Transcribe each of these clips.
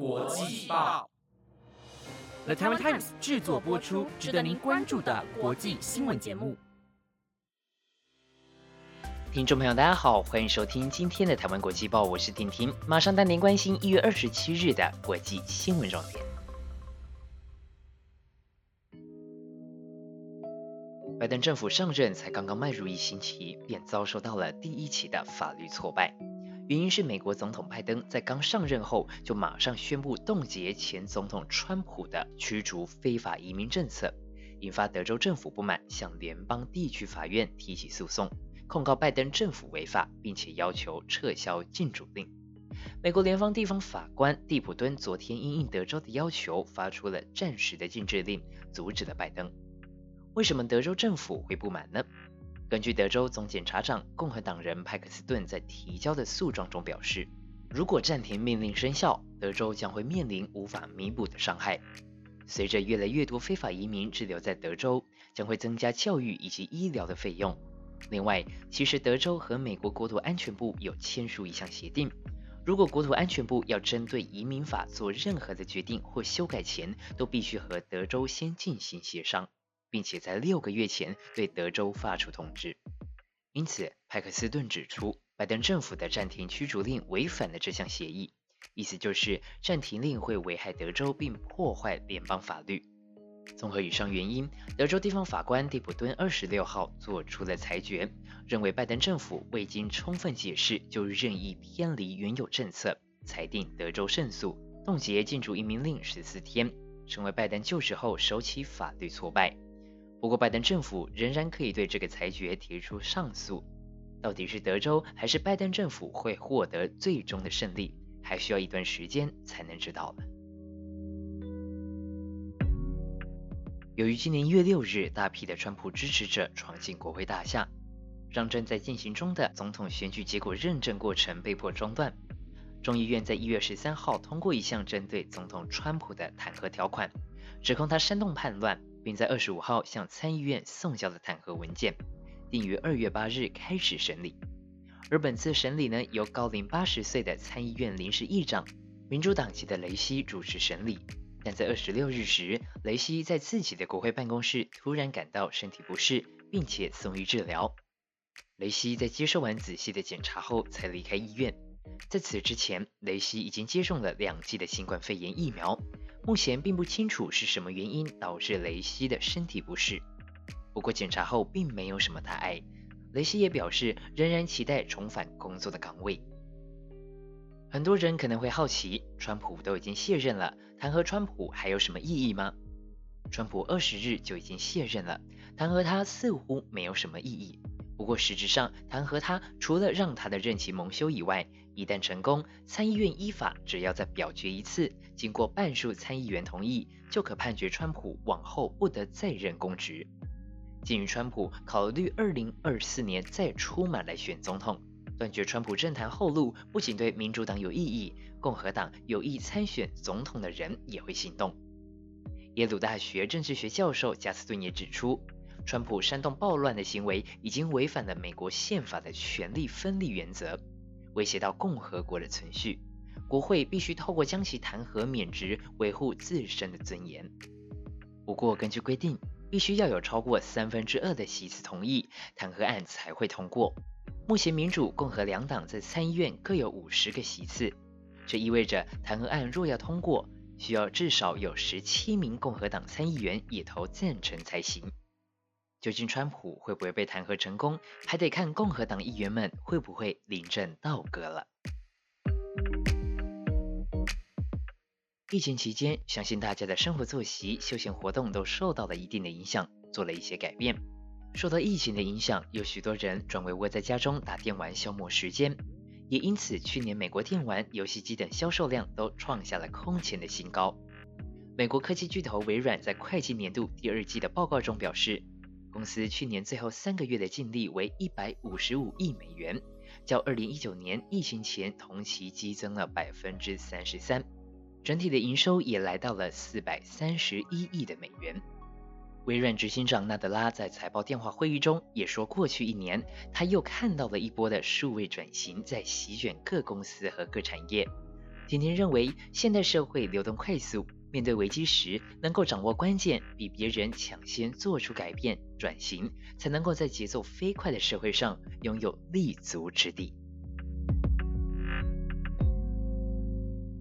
国际报，The Taiwan Times 制作播出，值得您关注的国际新闻节目。听众朋友，大家好，欢迎收听今天的台湾国际报，我是婷婷，马上带您关心一月二十七日的国际新闻重点。拜登政府上任才刚刚迈入一星期，便遭受到了第一起的法律挫败。原因是美国总统拜登在刚上任后就马上宣布冻结前总统川普的驱逐非法移民政策，引发德州政府不满，向联邦地区法院提起诉讼，控告拜登政府违法，并且要求撤销禁主令。美国联邦地方法官蒂普敦昨天因应德州的要求，发出了暂时的禁制令，阻止了拜登。为什么德州政府会不满呢？根据德州总检察长共和党人派克斯顿在提交的诉状中表示，如果暂停命令生效，德州将会面临无法弥补的伤害。随着越来越多非法移民滞留在德州，将会增加教育以及医疗的费用。另外，其实德州和美国国土安全部有签署一项协定，如果国土安全部要针对移民法做任何的决定或修改前，都必须和德州先进行协商。并且在六个月前对德州发出通知，因此派克斯顿指出，拜登政府的暂停驱逐令违反了这项协议，意思就是暂停令会危害德州并破坏联邦法律。综合以上原因，德州地方法官蒂普敦二十六号做出了裁决，认为拜登政府未经充分解释就任意偏离原有政策，裁定德州胜诉，冻结禁足移民令十四天，成为拜登就职后首起法律挫败。不过，拜登政府仍然可以对这个裁决提出上诉。到底是德州还是拜登政府会获得最终的胜利，还需要一段时间才能知道。由于今年一月六日，大批的川普支持者闯进国会大厦，让正在进行中的总统选举结果认证过程被迫中断。众议院在一月十三号通过一项针对总统川普的弹劾条款，指控他煽动叛乱。并在二十五号向参议院送交了弹劾文件，定于二月八日开始审理。而本次审理呢，由高龄八十岁的参议院临时议长、民主党籍的雷西主持审理。但在二十六日时，雷西在自己的国会办公室突然感到身体不适，并且送医治疗。雷西在接受完仔细的检查后才离开医院。在此之前，雷西已经接种了两剂的新冠肺炎疫苗。目前并不清楚是什么原因导致雷西的身体不适，不过检查后并没有什么大碍。雷西也表示仍然期待重返工作的岗位。很多人可能会好奇，川普都已经卸任了，弹劾川普还有什么意义吗？川普二十日就已经卸任了，弹劾他似乎没有什么意义。不过实质上，弹劾他除了让他的任期蒙羞以外，一旦成功，参议院依法只要再表决一次，经过半数参议员同意，就可判决川普往后不得再任公职。鉴于川普考虑二零二四年再出马来选总统，断绝川普政坛后路，不仅对民主党有意义，共和党有意参选总统的人也会行动。耶鲁大学政治学教授加斯顿也指出。川普煽动暴乱的行为已经违反了美国宪法的权力分立原则，威胁到共和国的存续。国会必须透过将其弹劾免职，维护自身的尊严。不过，根据规定，必须要有超过三分之二的席次同意，弹劾案才会通过。目前，民主、共和两党在参议院各有五十个席次，这意味着弹劾案若要通过，需要至少有十七名共和党参议员也投赞成才行。究竟川普会不会被弹劾成功，还得看共和党议员们会不会临阵倒戈了。疫情期间，相信大家的生活作息、休闲活动都受到了一定的影响，做了一些改变。受到疫情的影响，有许多人转为窝在家中打电玩消磨时间，也因此去年美国电玩、游戏机等销售量都创下了空前的新高。美国科技巨头微软在会计年度第二季的报告中表示。公司去年最后三个月的净利为一百五十五亿美元，较二零一九年疫情前同期激增了百分之三十三，整体的营收也来到了四百三十一亿的美元。微软执行长纳德拉在财报电话会议中也说，过去一年他又看到了一波的数位转型在席卷各公司和各产业，婷婷认为，现代社会流动快速，面对危机时能够掌握关键，比别人抢先做出改变转型，才能够在节奏飞快的社会上拥有立足之地。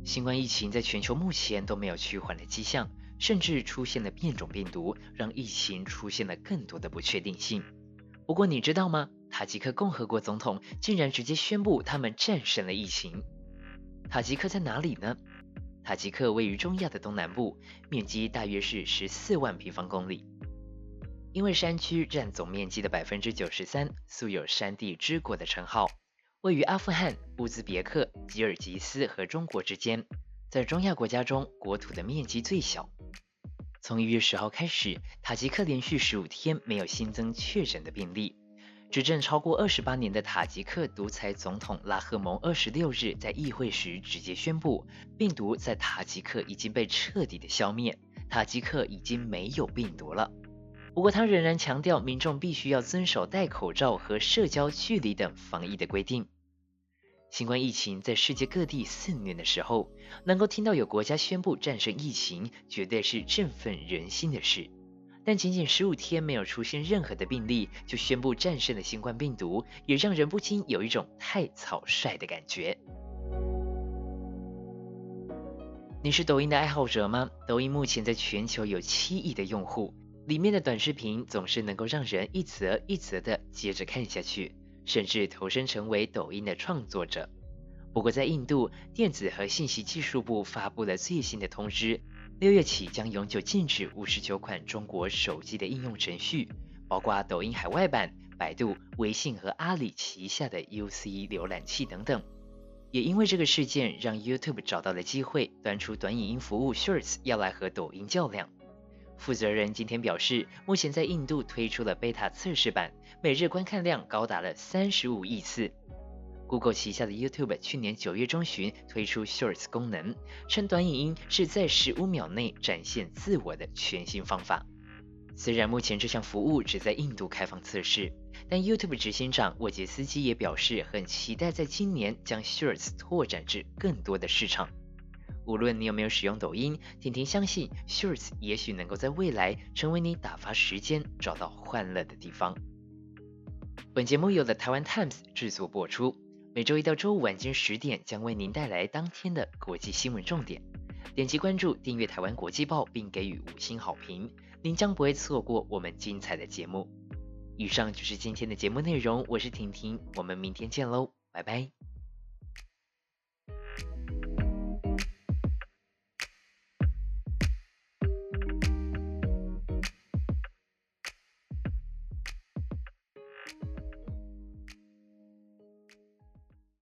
新冠疫情在全球目前都没有趋缓的迹象，甚至出现了变种病毒，让疫情出现了更多的不确定性。不过你知道吗？塔吉克共和国总统竟然直接宣布他们战胜了疫情。塔吉克在哪里呢？塔吉克位于中亚的东南部，面积大约是十四万平方公里。因为山区占总面积的百分之九十三，素有“山地之国”的称号。位于阿富汗、乌兹别克、吉尔吉斯和中国之间，在中亚国家中国土的面积最小。从一月十号开始，塔吉克连续十五天没有新增确诊的病例。执政超过二十八年的塔吉克独裁总统拉赫蒙二十六日在议会时直接宣布，病毒在塔吉克已经被彻底的消灭，塔吉克已经没有病毒了。不过他仍然强调，民众必须要遵守戴口罩和社交距离等防疫的规定。新冠疫情在世界各地肆虐的时候，能够听到有国家宣布战胜疫情，绝对是振奋人心的事。但仅仅十五天没有出现任何的病例，就宣布战胜了新冠病毒，也让人不禁有一种太草率的感觉。你是抖音的爱好者吗？抖音目前在全球有七亿的用户。里面的短视频总是能够让人一则一则的接着看下去，甚至投身成为抖音的创作者。不过，在印度，电子和信息技术部发布了最新的通知，六月起将永久禁止五十九款中国手机的应用程序，包括抖音海外版、百度、微信和阿里旗下的 UC 浏览器等等。也因为这个事件，让 YouTube 找到了机会，端出短影音服务 Shorts 要来和抖音较量。负责人今天表示，目前在印度推出了 beta 测试版，每日观看量高达了三十五亿次。Google 旗下的 YouTube 去年九月中旬推出 Shorts 功能，称短影音是在十五秒内展现自我的全新方法。虽然目前这项服务只在印度开放测试，但 YouTube 执行长沃杰斯基也表示，很期待在今年将 Shorts 拓展至更多的市场。无论你有没有使用抖音，婷婷相信 Shorts 也许能够在未来成为你打发时间、找到欢乐的地方。本节目由 The Taiwan Times 制作播出，每周一到周五晚间十点将为您带来当天的国际新闻重点。点击关注、订阅台湾国际报，并给予五星好评，您将不会错过我们精彩的节目。以上就是今天的节目内容，我是婷婷，我们明天见喽，拜拜。